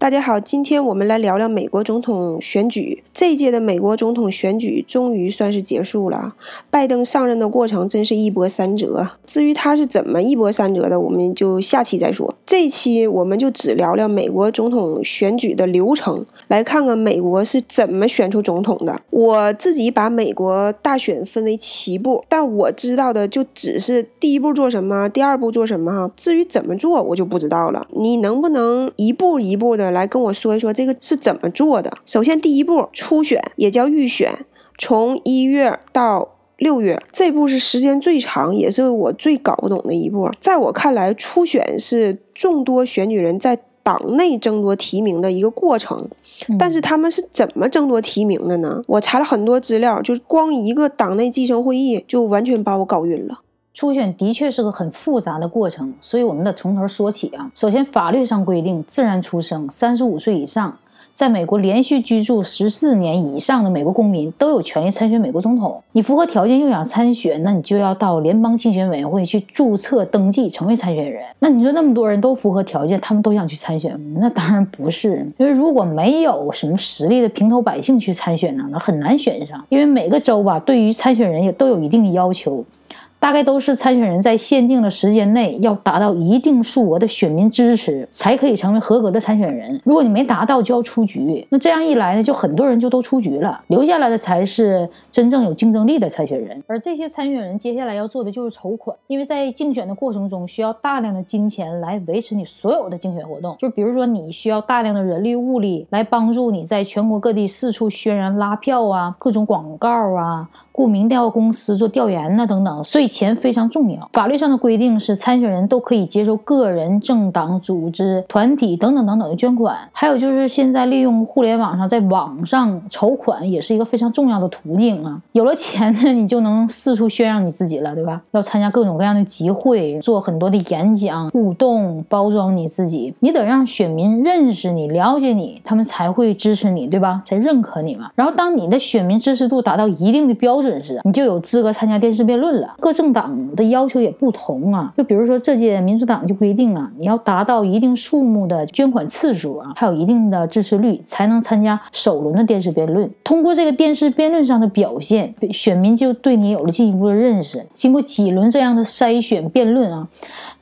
大家好，今天我们来聊聊美国总统选举。这一届的美国总统选举终于算是结束了，拜登上任的过程真是一波三折。至于他是怎么一波三折的，我们就下期再说。这一期我们就只聊聊美国总统选举的流程，来看看美国是怎么选出总统的。我自己把美国大选分为七步，但我知道的就只是第一步做什么，第二步做什么哈。至于怎么做，我就不知道了。你能不能一步一步的？来跟我说一说这个是怎么做的。首先，第一步初选也叫预选，从一月到六月，这步是时间最长，也是我最搞不懂的一步。在我看来，初选是众多选举人在党内争夺提名的一个过程。但是他们是怎么争夺提名的呢？我查了很多资料，就是光一个党内继承会议就完全把我搞晕了。初选的确是个很复杂的过程，所以我们得从头说起啊。首先，法律上规定，自然出生、三十五岁以上，在美国连续居住十四年以上的美国公民都有权利参选美国总统。你符合条件又想参选，那你就要到联邦竞选委员会去注册登记成为参选人。那你说那么多人都符合条件，他们都想去参选吗？那当然不是，因为如果没有什么实力的平头百姓去参选呢，那很难选上。因为每个州吧，对于参选人也都有一定的要求。大概都是参选人在限定的时间内要达到一定数额的选民支持，才可以成为合格的参选人。如果你没达到，就要出局。那这样一来呢，就很多人就都出局了，留下来的才是真正有竞争力的参选人。而这些参选人接下来要做的就是筹款，因为在竞选的过程中需要大量的金钱来维持你所有的竞选活动。就比如说，你需要大量的人力物力来帮助你在全国各地四处渲染拉票啊，各种广告啊。雇民调公司做调研呐，等等，所以钱非常重要。法律上的规定是，参选人都可以接受个人、政党、组织、团体等等等等的捐款。还有就是，现在利用互联网上在网上筹款，也是一个非常重要的途径啊。有了钱呢，你就能四处宣扬你自己了，对吧？要参加各种各样的集会，做很多的演讲、互动、包装你自己。你得让选民认识你、了解你，他们才会支持你，对吧？才认可你嘛。然后，当你的选民支持度达到一定的标，标准时，你就有资格参加电视辩论了。各政党的要求也不同啊，就比如说这届民主党就规定啊，你要达到一定数目的捐款次数啊，还有一定的支持率，才能参加首轮的电视辩论。通过这个电视辩论上的表现，选民就对你有了进一步的认识。经过几轮这样的筛选辩论啊。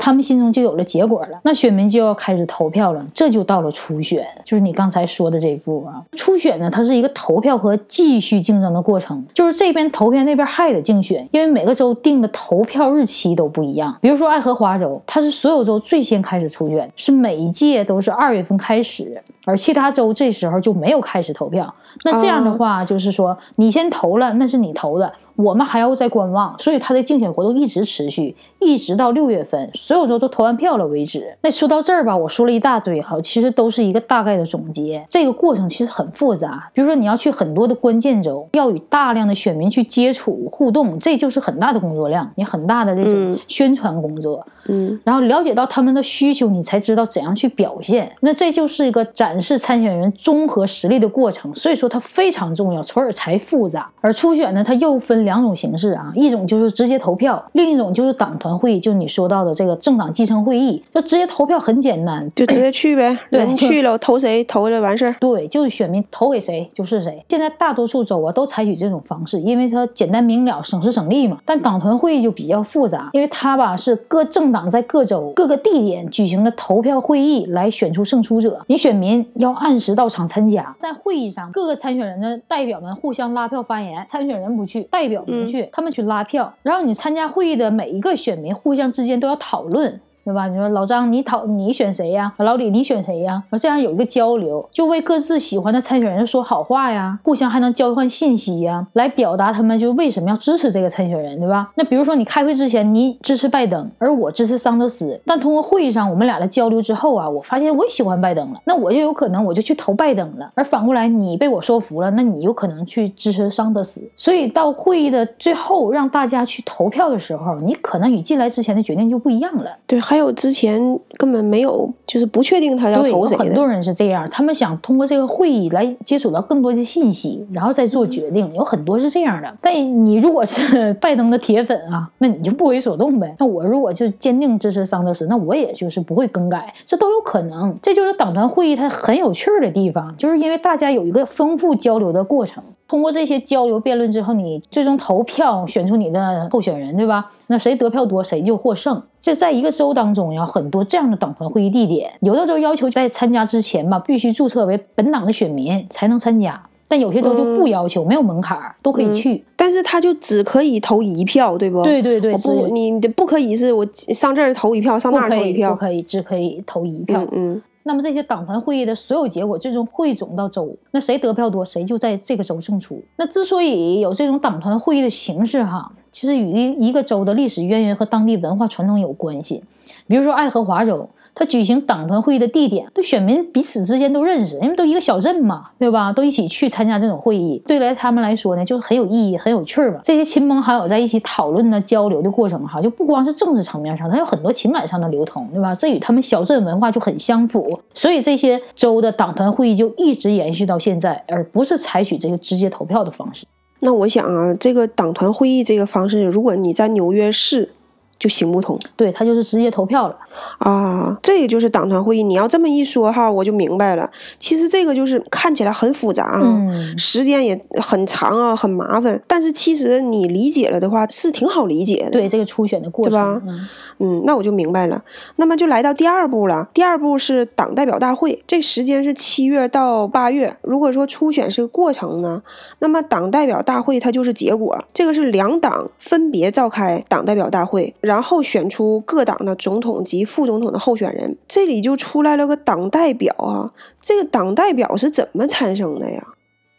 他们心中就有了结果了，那选民就要开始投票了，这就到了初选，就是你刚才说的这一步啊。初选呢，它是一个投票和继续竞争的过程，就是这边投票，那边还得竞选，因为每个州定的投票日期都不一样。比如说爱荷华州，它是所有州最先开始出卷，是每一届都是二月份开始，而其他州这时候就没有开始投票。那这样的话，就是说你先投了，那是你投的，我们还要再观望，所以他的竞选活动一直持续，一直到六月份，所有州都投完票了为止。那说到这儿吧，我说了一大堆哈，其实都是一个大概的总结。这个过程其实很复杂，比如说你要去很多的关键州，要与大量的选民去接触互动，这就是很大的工作量，你很大的这种宣传工作。嗯，然后了解到他们的需求，你才知道怎样去表现。那这就是一个展示参选人综合实力的过程。所以说它非常重要，从而才复杂。而初选呢，它又分两种形式啊，一种就是直接投票，另一种就是党团会议，就你说到的这个政党继承会议。就直接投票很简单，就直接去呗，对去了投谁投了完事儿。对，就是选民投给谁就是谁。现在大多数州啊都采取这种方式，因为它简单明了，省时省力嘛。但党团会议就比较复杂，因为它吧是各政党。党在各州各个地点举行的投票会议来选出胜出者，你选民要按时到场参加。在会议上，各个参选人的代表们互相拉票发言，参选人不去，代表不去，他们去拉票。然后你参加会议的每一个选民互相之间都要讨论。对吧？你说老张，你讨你选谁呀？老李，你选谁呀？这样有一个交流，就为各自喜欢的参选人说好话呀，互相还能交换信息呀，来表达他们就为什么要支持这个参选人，对吧？那比如说你开会之前你支持拜登，而我支持桑德斯，但通过会议上我们俩的交流之后啊，我发现我也喜欢拜登了，那我就有可能我就去投拜登了。而反过来，你被我说服了，那你有可能去支持桑德斯。所以到会议的最后让大家去投票的时候，你可能与进来之前的决定就不一样了。对，还。有之前根本没有，就是不确定他要投谁。很多人是这样，他们想通过这个会议来接触到更多的信息，然后再做决定。有很多是这样的。但你如果是 拜登的铁粉啊，那你就不为所动呗。那我如果就坚定支持桑德斯，那我也就是不会更改，这都有可能。这就是党团会议它很有趣儿的地方，就是因为大家有一个丰富交流的过程。通过这些交流辩论之后，你最终投票选出你的候选人，对吧？那谁得票多，谁就获胜。这在一个州当中呀，很多这样的党团会议地点，有的州要求在参加之前吧，必须注册为本党的选民才能参加，但有些州就不要求，没有门槛儿，都可以去。但是他就只可以投一票，对不？对对对，我不，只你的不可以是我上这儿投一票，上那儿投一票。不可以，只可以投一票。嗯嗯那么这些党团会议的所有结果最终汇总到州，那谁得票多，谁就在这个州胜出。那之所以有这种党团会议的形式，哈，其实与一一个州的历史渊源和当地文化传统有关系。比如说爱荷华州，它举行党团会议的地点，对选民彼此之间都认识，因为都一个小镇嘛，对吧？都一起去参加这种会议，对来他们来说呢，就是很有意义、很有趣儿吧。这些亲朋好友在一起讨论呢、交流的过程，哈，就不光是政治层面上，它有很多情感上的流通，对吧？这与他们小镇文化就很相符，所以这些州的党团会议就一直延续到现在，而不是采取这个直接投票的方式。那我想啊，这个党团会议这个方式，如果你在纽约市就行不通对，它就是直接投票了。啊。这个就是党团会议。你要这么一说哈，我就明白了。其实这个就是看起来很复杂啊，嗯，时间也很长啊，很麻烦。但是其实你理解了的话，是挺好理解的。对，这个初选的过程，对吧嗯嗯，那我就明白了。那么就来到第二步了。第二步是党代表大会，这时间是七月到八月。如果说初选是个过程呢，那么党代表大会它就是结果。这个是两党分别召开党代表大会，然后选出各党的总统及副总统的候选人。这里就出来了个党代表啊，这个党代表是怎么产生的呀？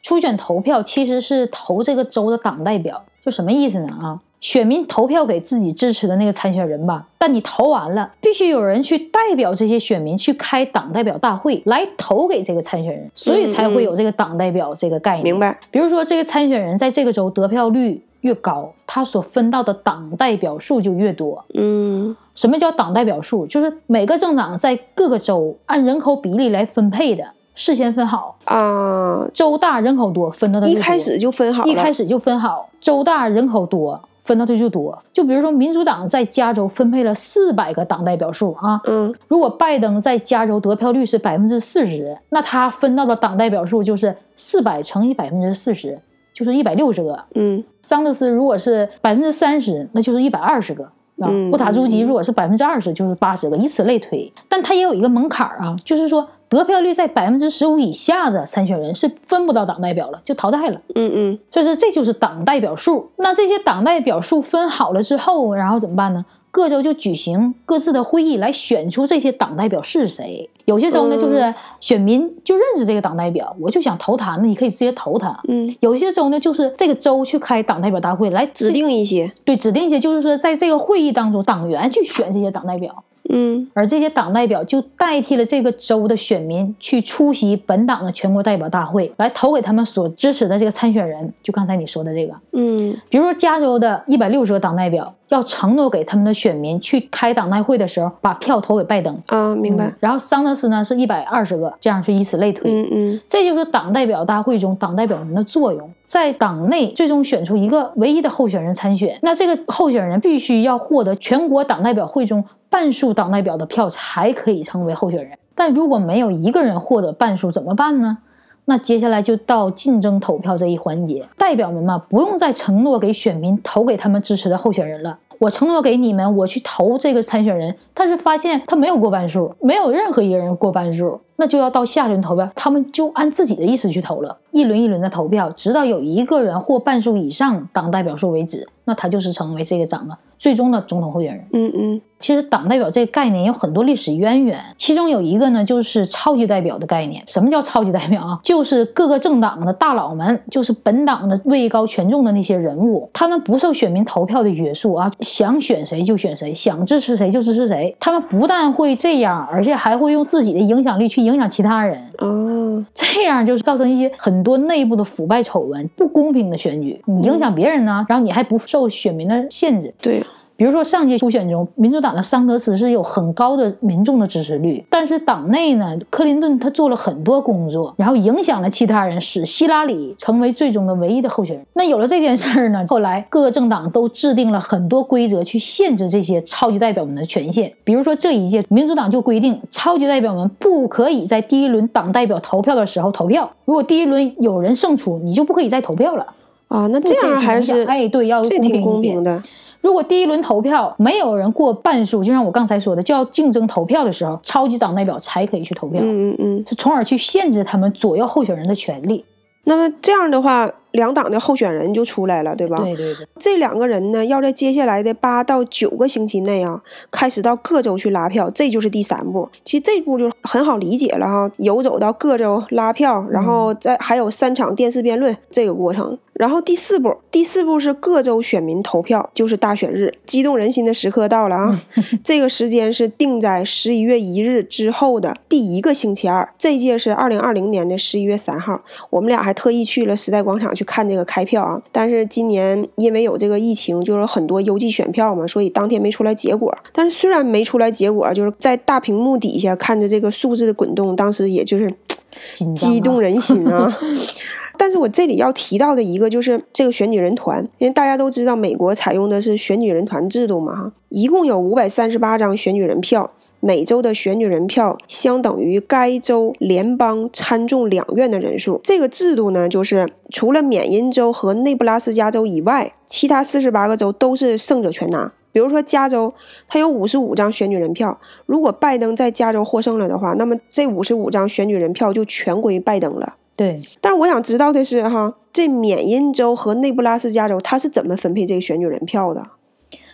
初选投票其实是投这个州的党代表，就什么意思呢？啊，选民投票给自己支持的那个参选人吧，但你投完了，必须有人去代表这些选民去开党代表大会来投给这个参选人，所以才会有这个党代表这个概念。明白？比如说，这个参选人在这个州得票率越高，他所分到的党代表数就越多。嗯什么叫党代表数？就是每个政党在各个州按人口比例来分配的，事先分好，啊，州大人口多分到的一开始就分好。一开始就分好，州大人口多分到的就多。就比如说，民主党在加州分配了四百个党代表数啊，嗯如果拜登在加州得票率是百分之四十，那他分到的党代表数就是四百乘以百分之四十，就是一百六十个。嗯桑德斯如果是百分之三十，那就是一百二十个。啊嗯，布塔朱吉如果是百分之二十，就是八十个，以此类推。但他也有一个门槛儿啊，就是说得票率在百分之十五以下的参选人是分不到党代表了，就淘汰了。嗯嗯所以说这就是党代表数。那这些党代表数分好了之后，然后怎么办呢？各州就举行各自的会议来选出这些党代表是谁。有些州呢，嗯就是选民就认识这个党代表，我就想投他，那你可以直接投他。嗯，有些州呢，就是这个州去开党代表大会来指定一些。对指定一些，就是说在这个会议当中，党员去选这些党代表。嗯而这些党代表就代替了这个州的选民去出席本党的全国代表大会，来投给他们所支持的这个参选人。就刚才你说的这个，嗯比如说加州的一百六十个党代表要承诺给他们的选民去开党代会的时候，把票投给拜登。啊，明白嗯。然后桑德斯呢是一百二十个，这样是以此类推。嗯嗯这就是党代表大会中党代表人的作用，在党内最终选出一个唯一的候选人参选。那这个候选人必须要获得全国党代表会中半数党代表的票，才可以成为候选人。但如果没有一个人获得半数，怎么办呢？那接下来就到竞争投票这一环节，代表们嘛，不用再承诺给选民投给他们支持的候选人了。我承诺给你们，我去投这个参选人，但是发现他没有过半数，没有任何一个人过半数，那就要到下轮投票，他们就按自己的意思去投了，一轮一轮的投票，直到有一个人获半数以上党代表数为止，那他就是成为这个党的最终的总统候选人。嗯嗯其实党代表这个概念有很多历史渊源，其中有一个呢就是超级代表的概念。什么叫超级代表啊？就是各个政党的大佬们，就是本党的位高权重的那些人物，他们不受选民投票的约束啊，想选谁就选谁，想支持谁就支持谁。他们不但会这样，而且还会用自己的影响力去影响其他人。哦，这样就是造成一些很多内部的腐败丑闻、不公平的选举。你影响别人呢，然后你还不受选民的限制。对，比如说上届初选中，民主党的桑德斯是有很高的民众的支持率，但是党内呢，克林顿他做了很多工作，然后影响了其他人，使希拉里成为最终的唯一的候选人。那有了这件事儿呢，后来各个政党都制定了很多规则去限制这些超级代表们的权限。比如说这一届民主党就规定，超级代表们不可以在第一轮党代表投票的时候投票，如果第一轮有人胜出，你就不可以再投票了。啊，那这样还是哎，对，要这挺公公平一些平的。如果第一轮投票没有人过半数，就像我刚才说的，就要竞争投票的时候，超级党代表才可以去投票，嗯嗯嗯。从而去限制他们左右候选人的权利。那么这样的话，两党的候选人就出来了，对吧？对对对，这两个人呢，要在接下来的八到九个星期内啊，开始到各州去拉票，这就是第三步。其实这步就很好理解了哈，游走到各州拉票，然后再还有三场电视辩论这个过程。然后第四步，第四步是各州选民投票，就是大选日，激动人心的时刻到了啊！这个时间是定在十一月一日之后的第一个星期二。这届是二零二零年的十一月三号，我们俩还特意去了时代广场去看这个开票啊。但是今年因为有这个疫情，就是很多邮寄选票嘛，所以当天没出来结果。但是虽然没出来结果，就是在大屏幕底下看着这个数字的滚动，当时也就是 激动人心啊。但是我这里要提到的一个就是这个选举人团，因为大家都知道美国采用的是选举人团制度嘛，哈，一共有五百三十八张选举人票，每周的选举人票相等于该州联邦参众两院的人数。这个制度呢，就是除了缅因州和内布拉斯加州以外，其他四十八个州都是胜者全拿。比如说加州，它有五十五张选举人票，如果拜登在加州获胜了的话，那么这五十五张选举人票就全归拜登了。对，但是我想知道的是，哈，这缅因州和内布拉斯加州它是怎么分配这个选举人票的？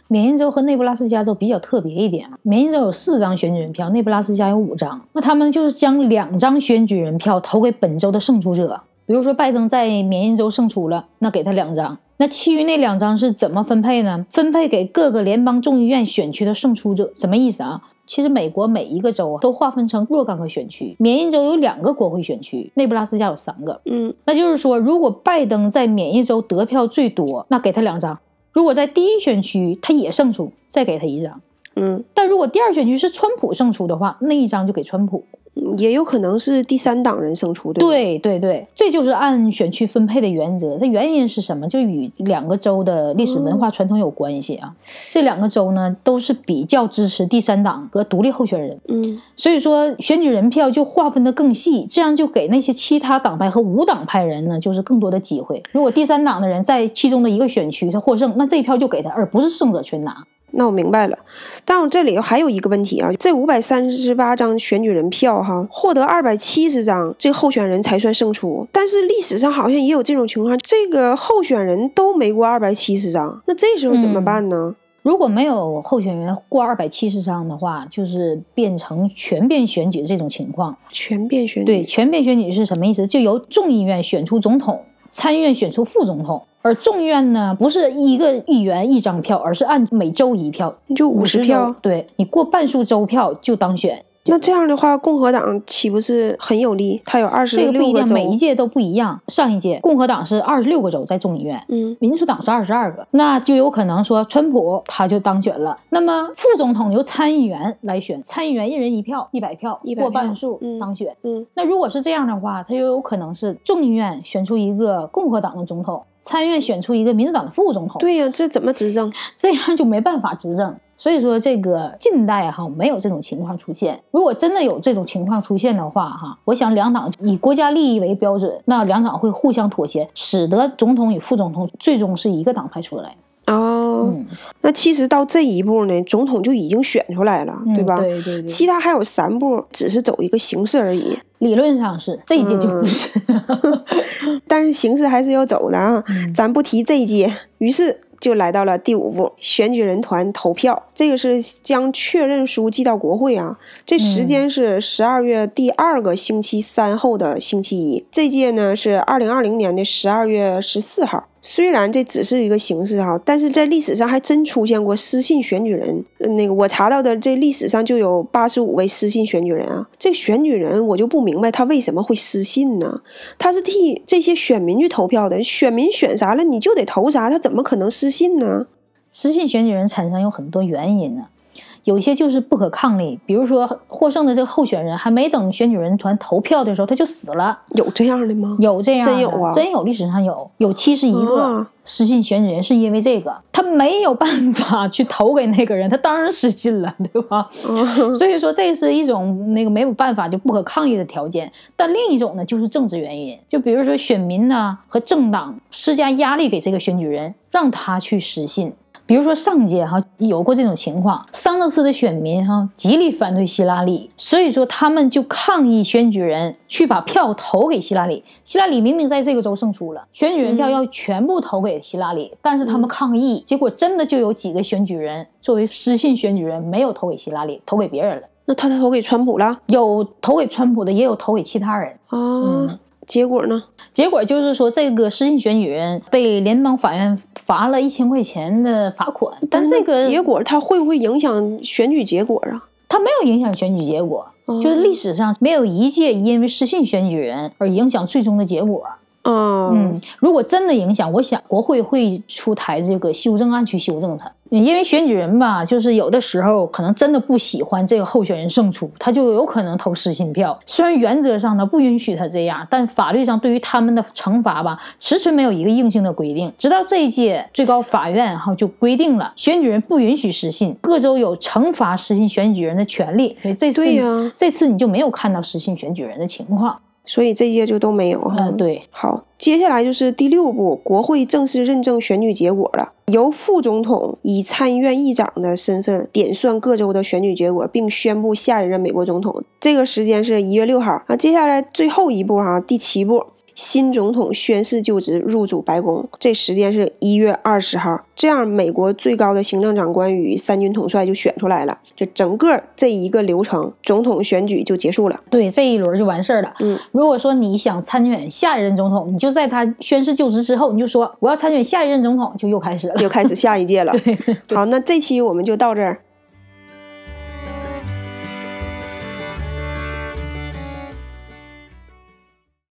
缅因州和内布拉斯加州比较特别一点啊，缅因州有四张选举人票，内布拉斯加有五张。那他们就是将两张选举人票投给本州的胜出者。比如说拜登在缅因州胜出了，那给他两张。那其余那两张是怎么分配呢？分配给各个联邦众议院选区的胜出者。什么意思啊？其实美国每一个州啊都划分成若干个选区，缅因州有两个国会选区，内布拉斯加有三个。嗯，那就是说，如果拜登在缅因州得票最多，那给他两张；如果在第一选区他也胜出，再给他一张。嗯，但如果第二选区是川普胜出的话，那一张就给川普。也有可能是第三党人胜出，对？对对对，这就是按选区分配的原则。它原因是什么？就与两个州的历史文化传统有关系啊。这两个州呢，都是比较支持第三党和独立候选人，嗯所以说选举人票就划分的更细，这样就给那些其他党派和无党派人呢，就是更多的机会。如果第三党的人在其中的一个选区他获胜，那这一票就给他，而不是胜者全拿。那我明白了，但我这里还有一个问题啊，这五百三十八张选举人票哈，获得二百七十张，这个候选人才算胜出。但是历史上好像也有这种情况，这个候选人都没过二百七十张，那这时候怎么办呢？如果没有候选人过二百七十张的话，就是变成全变选举这种情况。全变选举，对，全变选举是什么意思？就由众议院选出总统，参议院选出副总统。而众议院呢，不是一个议员一张票，而是按每周一票，就五十50票。对你过半数州票就当选。那这样的话，共和党岂不是很有利？他有二十这个不一样，六个州，每一届都不一样。上一届共和党是二十六个州在众议院，嗯民主党是二十二个，那就有可能说川普他就当选了。那么副总统由参议员来选，参议员一人一票，一百票100过半数嗯当选。嗯那如果是这样的话，他就有可能是众议院选出一个共和党的总统，参议院选出一个民主党的副总统，对呀、这怎么执政？这样就没办法执政。所以说，这个近代哈没有这种情况出现。如果真的有这种情况出现的话，哈，我想两党以国家利益为标准，那两党会互相妥协，使得总统与副总统最终是一个党派出来。哦，嗯，那其实到这一步呢，总统就已经选出来了，对吧？嗯对对对，其他还有三步，只是走一个形式而已，理论上是这一届就嗯不是。但是形式还是要走的啊。嗯咱不提这一届，于是就来到了第五步，选举人团投票。这个是将确认书寄到国会啊，这时间是十二月第二个星期三后的星期一。这届呢是二零二零年的十二月十四号。虽然这只是一个形式哈，但是在历史上还真出现过私信选举人。那个我查到的这历史上就有八十五位私信选举人啊。这选举人我就不明白他为什么会私信呢？他是替这些选民去投票的，选民选啥了你就得投啥，他怎么可能私信呢？私信选举人产生有很多原因呢。有些就是不可抗力，比如说获胜的这个候选人还没等选举人团投票的时候他就死了，有这样的吗？有这样的，真有啊真有，历史上有有七十一个啊失信选举人是因为这个，他没有办法 去投给那个人，他当然失信了，对吧？嗯 所以说这是一种那个没有办法就不可抗力的条件。但另一种呢，就是政治原因，就比如说选民呢和政党施加压力给这个选举人，让他去失信。比如说上届哈有过这种情况，桑德斯的选民哈极力反对希拉里，所以说他们就抗议选举人去把票投给希拉里。希拉里明明在这个州胜出了，选举人票嗯要全部投给希拉里，但是他们抗议，结果真的就有几个选举人作为失信选举人没有投给希拉里，投给别人了。那他投给川普了有投给川普的，也有投给其他人。啊？嗯结果呢？结果就是说，这个失信选举人被联邦法院罚了一千块钱的罚款，但这个结果它会不会影响选举结果啊？它没有影响选举结果，哦就是历史上没有一届因为失信选举人而影响最终的结果。啊，嗯，如果真的影响，我想国会会出台这个修正案去修正它。因为选举人吧，就是有的时候可能真的不喜欢这个候选人胜出，他就有可能投失信票。虽然原则上呢不允许他这样，但法律上对于他们的惩罚吧，迟迟没有一个硬性的规定。直到这一届最高法院哈就规定了，选举人不允许失信，各州有惩罚失信选举人的权利。所以这次对呀这次你就没有看到失信选举人的情况。所以这些就都没有哈。嗯、对。好，接下来就是第六步，国会正式认证选举结果了。由副总统以参议院议长的身份点算各州的选举结果，并宣布下一任美国总统。这个时间是一月六号啊。接下来最后一步哈、第七步，新总统宣誓就职入主白宫，这时间是一月二十号。这样，美国最高的行政长官与三军统帅就选出来了。这整个这一个流程，总统选举就结束了。对，这一轮就完事儿了。嗯，如果说你想参选下一任总统，你就在他宣誓就职之后，你就说我要参选下一任总统，就又开始了。又开始下一届了。好，那这期我们就到这儿。